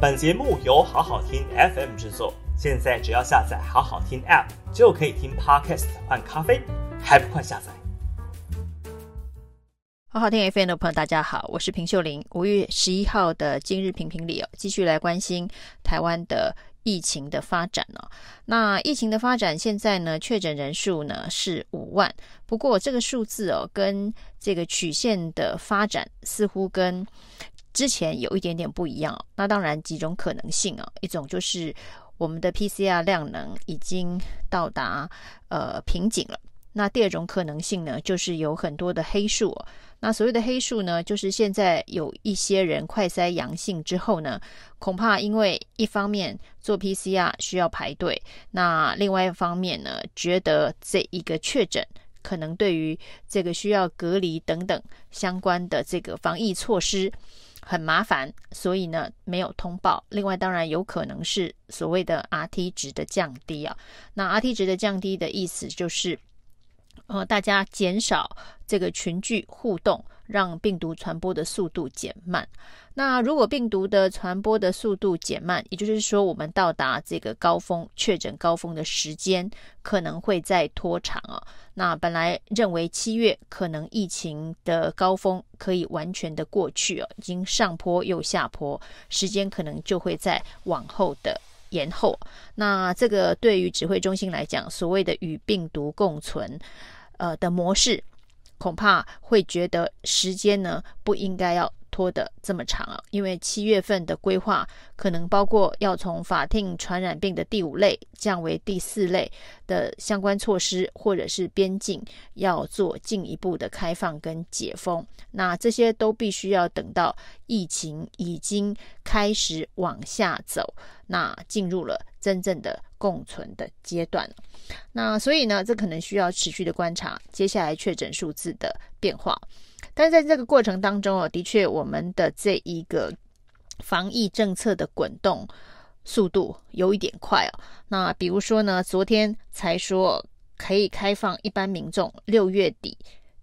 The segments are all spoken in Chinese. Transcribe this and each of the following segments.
本节目由好好听 FM 制作，现在只要下载好好听 App 就可以听 Podcast 换咖啡，还不快下载？好好听 FM 的朋友，大家好，我是平秀玲。五月十一号的今日评评理哦，继续来关心台湾的疫情的发展哦。那疫情的发展，现在呢，确诊人数呢是五万。不过这个数字哦，跟这个曲线的发展似乎跟之前有一点点不一样。那当然几种可能性啊，一种就是我们的 PCR 量能已经到达呃瓶颈了。那第二种可能性呢，就是有很多的黑数。那所谓的黑数呢，就是现在有一些人快筛阳性之后呢，恐怕因为一方面做 PCR 需要排队，那另外一方面呢，觉得这一个确诊可能对于这个需要隔离等等相关的这个防疫措施很麻烦，所以呢没有通报。另外，当然有可能是所谓的 RT 值的降低啊。那 RT 值的降低的意思就是。呃，大家减少这个群聚互动，让病毒传播的速度减慢。那如果病毒的传播的速度减慢，也就是说，我们到达这个高峰确诊高峰的时间可能会再拖长啊。那本来认为七月可能疫情的高峰可以完全的过去啊，已经上坡又下坡，时间可能就会再往后的延后。那这个对于指挥中心来讲，所谓的与病毒共存。呃的模式，恐怕会觉得时间呢不应该要拖得这么长啊，因为七月份的规划可能包括要从法定传染病的第五类降为第四类的相关措施，或者是边境要做进一步的开放跟解封，那这些都必须要等到疫情已经开始往下走，那进入了真正的共存的阶段。那所以呢，这可能需要持续的观察接下来确诊数字的变化。但是在这个过程当中哦，的确我们的这一个防疫政策的滚动速度有一点快哦。那比如说呢，昨天才说可以开放一般民众六月底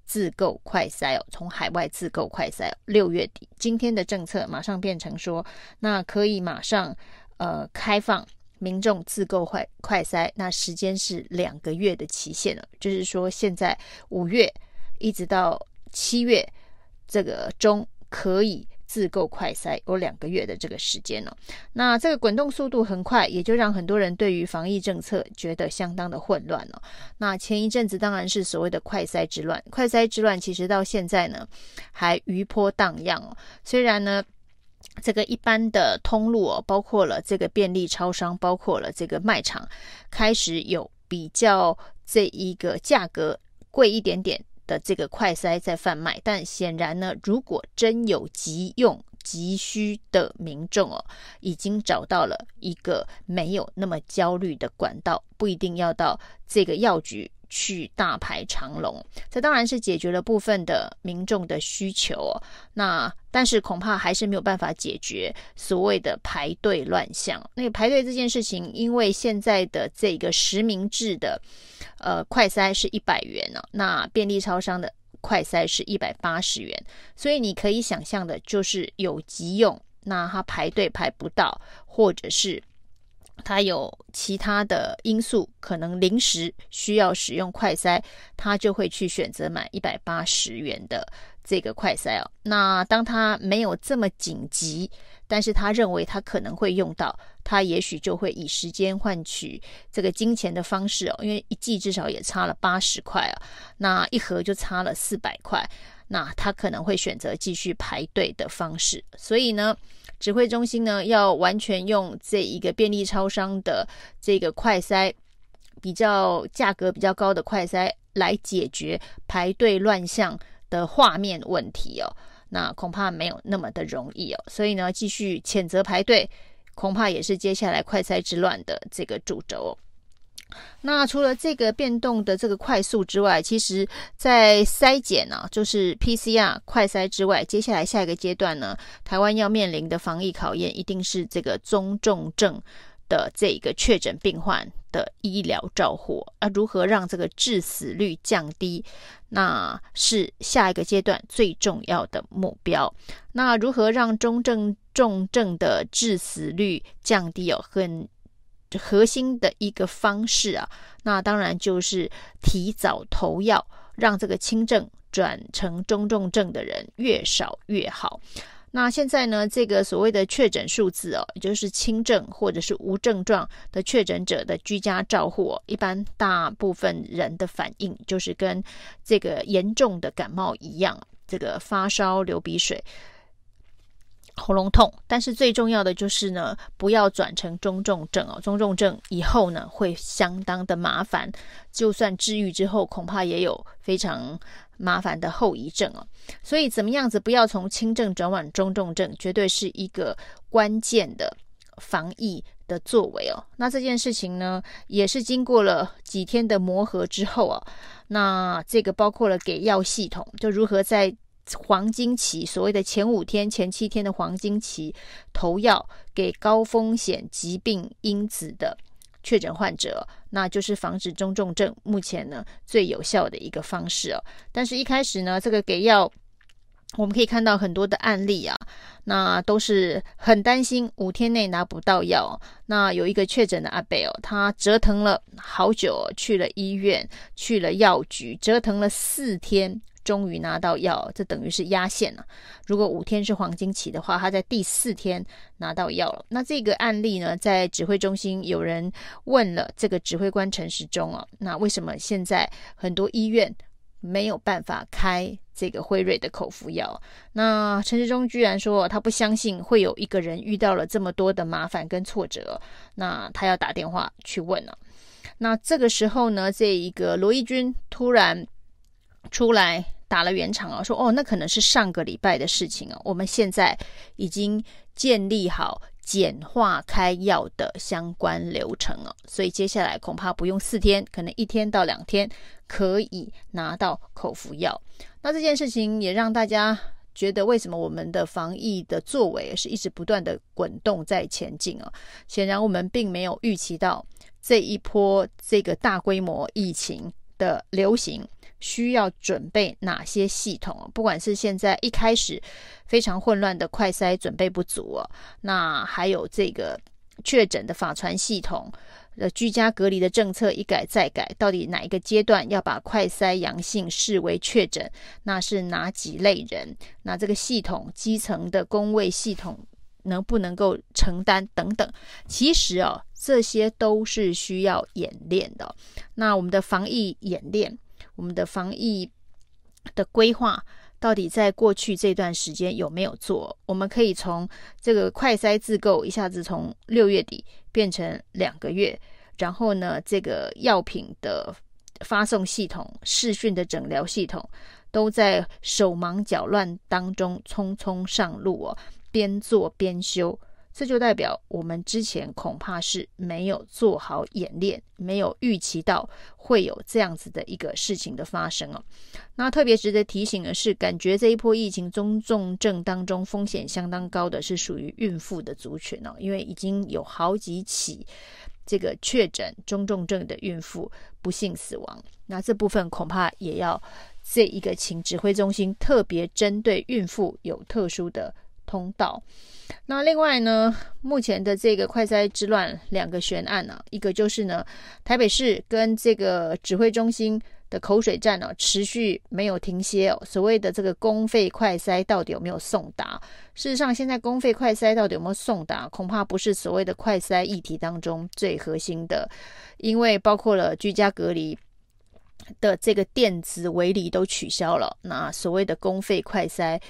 自购快筛哦，从海外自购快筛，六月底。今天的政策马上变成说，那可以马上呃开放。民众自购快快筛，那时间是两个月的期限了，就是说现在五月一直到七月这个中可以自购快筛，有两个月的这个时间了。那这个滚动速度很快，也就让很多人对于防疫政策觉得相当的混乱了。那前一阵子当然是所谓的快筛之乱，快筛之乱其实到现在呢还余波荡漾哦，虽然呢。这个一般的通路哦，包括了这个便利超商，包括了这个卖场，开始有比较这一个价格贵一点点的这个快筛在贩卖。但显然呢，如果真有急用急需的民众哦，已经找到了一个没有那么焦虑的管道，不一定要到这个药局。去大排长龙，这当然是解决了部分的民众的需求哦。那但是恐怕还是没有办法解决所谓的排队乱象。那个排队这件事情，因为现在的这个实名制的呃快筛是一百元呢，那便利超商的快筛是一百八十元，所以你可以想象的就是有急用，那他排队排不到，或者是。他有其他的因素，可能临时需要使用快筛，他就会去选择买一百八十元的这个快筛哦。那当他没有这么紧急，但是他认为他可能会用到，他也许就会以时间换取这个金钱的方式哦。因为一季至少也差了八十块啊，那一盒就差了四百块，那他可能会选择继续排队的方式。所以呢，指挥中心呢，要完全用这一个便利超商的这个快筛，比较价格比较高的快筛来解决排队乱象的画面问题哦，那恐怕没有那么的容易哦。所以呢，继续谴责排队，恐怕也是接下来快筛之乱的这个主轴。那除了这个变动的这个快速之外，其实，在筛检呢，就是 PCR 快筛之外，接下来下一个阶段呢，台湾要面临的防疫考验，一定是这个中重症的这个确诊病患的医疗照护啊，如何让这个致死率降低，那是下一个阶段最重要的目标。那如何让中症重症的致死率降低哦，很核心的一个方式啊，那当然就是提早投药，让这个轻症转成中重症的人越少越好。那现在呢，这个所谓的确诊数字哦，也就是轻症或者是无症状的确诊者的居家照护，一般大部分人的反应就是跟这个严重的感冒一样，这个发烧、流鼻水。喉咙痛，但是最重要的就是呢，不要转成中重症哦。中重症以后呢，会相当的麻烦，就算治愈之后，恐怕也有非常麻烦的后遗症哦。所以，怎么样子不要从轻症转往中重症，绝对是一个关键的防疫的作为哦。那这件事情呢，也是经过了几天的磨合之后啊，那这个包括了给药系统，就如何在。黄金期，所谓的前五天、前七天的黄金期，投药给高风险疾病因子的确诊患者，那就是防止中重症。目前呢，最有效的一个方式哦。但是，一开始呢，这个给药，我们可以看到很多的案例啊，那都是很担心五天内拿不到药。那有一个确诊的阿贝哦，他折腾了好久，去了医院，去了药局，折腾了四天。终于拿到药，这等于是压线了。如果五天是黄金期的话，他在第四天拿到药了。那这个案例呢，在指挥中心有人问了这个指挥官陈时中啊，那为什么现在很多医院没有办法开这个辉瑞的口服药？那陈时中居然说他不相信会有一个人遇到了这么多的麻烦跟挫折，那他要打电话去问了。那这个时候呢，这一个罗一钧突然出来。打了圆场啊，说哦，那可能是上个礼拜的事情啊。我们现在已经建立好简化开药的相关流程了，所以接下来恐怕不用四天，可能一天到两天可以拿到口服药。那这件事情也让大家觉得，为什么我们的防疫的作为是一直不断的滚动在前进啊？显然我们并没有预期到这一波这个大规模疫情的流行。需要准备哪些系统？不管是现在一开始非常混乱的快筛准备不足哦，那还有这个确诊的法传系统，呃，居家隔离的政策一改再改，到底哪一个阶段要把快筛阳性视为确诊？那是哪几类人？那这个系统基层的工位系统能不能够承担？等等，其实哦，这些都是需要演练的。那我们的防疫演练。我们的防疫的规划到底在过去这段时间有没有做？我们可以从这个快筛自购一下子从六月底变成两个月，然后呢，这个药品的发送系统、视讯的诊疗系统都在手忙脚乱当中匆匆上路哦，边做边修。这就代表我们之前恐怕是没有做好演练，没有预期到会有这样子的一个事情的发生哦。那特别值得提醒的是，感觉这一波疫情中重症当中风险相当高的是属于孕妇的族群哦，因为已经有好几起这个确诊中重症的孕妇不幸死亡。那这部分恐怕也要这一个请指挥中心特别针对孕妇有特殊的通道。那另外呢，目前的这个快筛之乱，两个悬案呢、啊，一个就是呢，台北市跟这个指挥中心的口水战呢、持续没有停歇哦。所谓的这个公费快筛到底有没有送达？事实上，现在公费快筛到底有没有送达，恐怕不是所谓的快筛议题当中最核心的，因为包括了居家隔离的这个电子围篱都取消了。那所谓的公费快筛，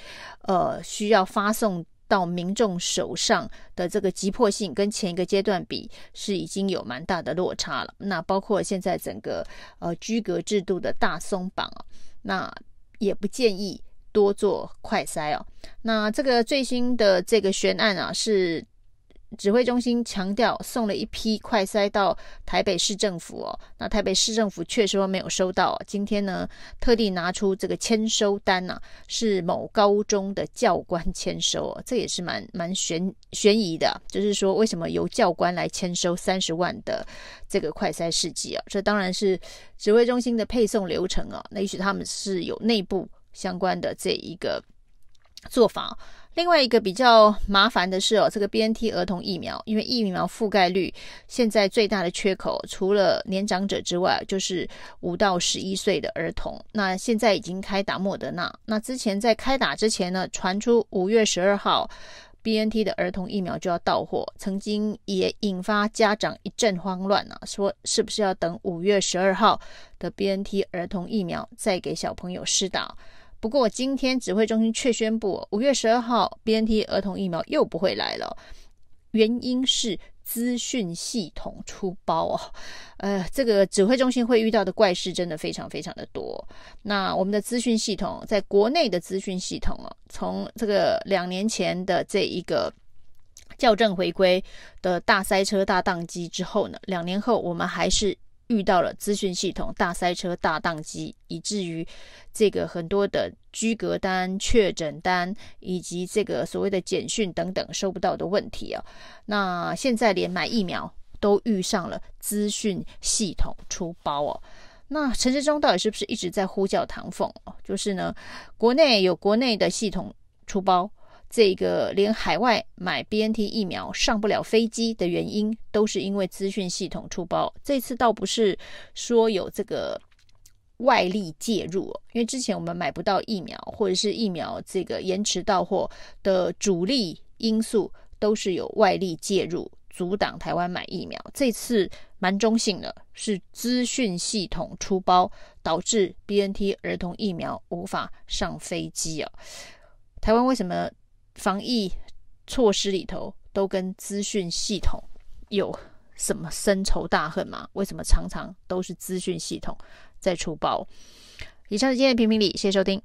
呃，需要发送。到民众手上的这个急迫性跟前一个阶段比是已经有蛮大的落差了。那包括现在整个呃居格制度的大松绑啊，那也不建议多做快筛哦。那这个最新的这个悬案啊是。指挥中心强调送了一批快筛到台北市政府哦，那台北市政府确实说没有收到。今天呢，特地拿出这个签收单呐、啊，是某高中的教官签收哦，这也是蛮蛮悬悬疑的。就是说，为什么由教官来签收三十万的这个快筛试剂啊？这当然是指挥中心的配送流程啊。那也许他们是有内部相关的这一个做法。另外一个比较麻烦的是哦，这个 BNT 儿童疫苗，因为疫苗覆盖率现在最大的缺口，除了年长者之外，就是五到十一岁的儿童。那现在已经开打莫德纳，那之前在开打之前呢，传出五月十二号 BNT 的儿童疫苗就要到货，曾经也引发家长一阵慌乱啊，说是不是要等五月十二号的 BNT 儿童疫苗再给小朋友施打？不过，今天指挥中心却宣布，五月十二号 BNT 儿童疫苗又不会来了，原因是资讯系统出包哦。呃，这个指挥中心会遇到的怪事真的非常非常的多。那我们的资讯系统，在国内的资讯系统哦，从这个两年前的这一个校正回归的大塞车、大宕机之后呢，两年后我们还是。遇到了资讯系统大塞车、大宕机，以至于这个很多的居隔单、确诊单以及这个所谓的简讯等等收不到的问题啊。那现在连买疫苗都遇上了资讯系统出包哦。那陈时中到底是不是一直在呼叫唐凤？就是呢，国内有国内的系统出包。这个连海外买 BNT 疫苗上不了飞机的原因，都是因为资讯系统出包。这次倒不是说有这个外力介入，因为之前我们买不到疫苗，或者是疫苗这个延迟到货的主力因素，都是有外力介入阻挡台湾买疫苗。这次蛮中性的，是资讯系统出包，导致 BNT 儿童疫苗无法上飞机啊。台湾为什么？防疫措施里头都跟资讯系统有什么深仇大恨吗？为什么常常都是资讯系统在出包？以上是今天的评评理，谢谢收听。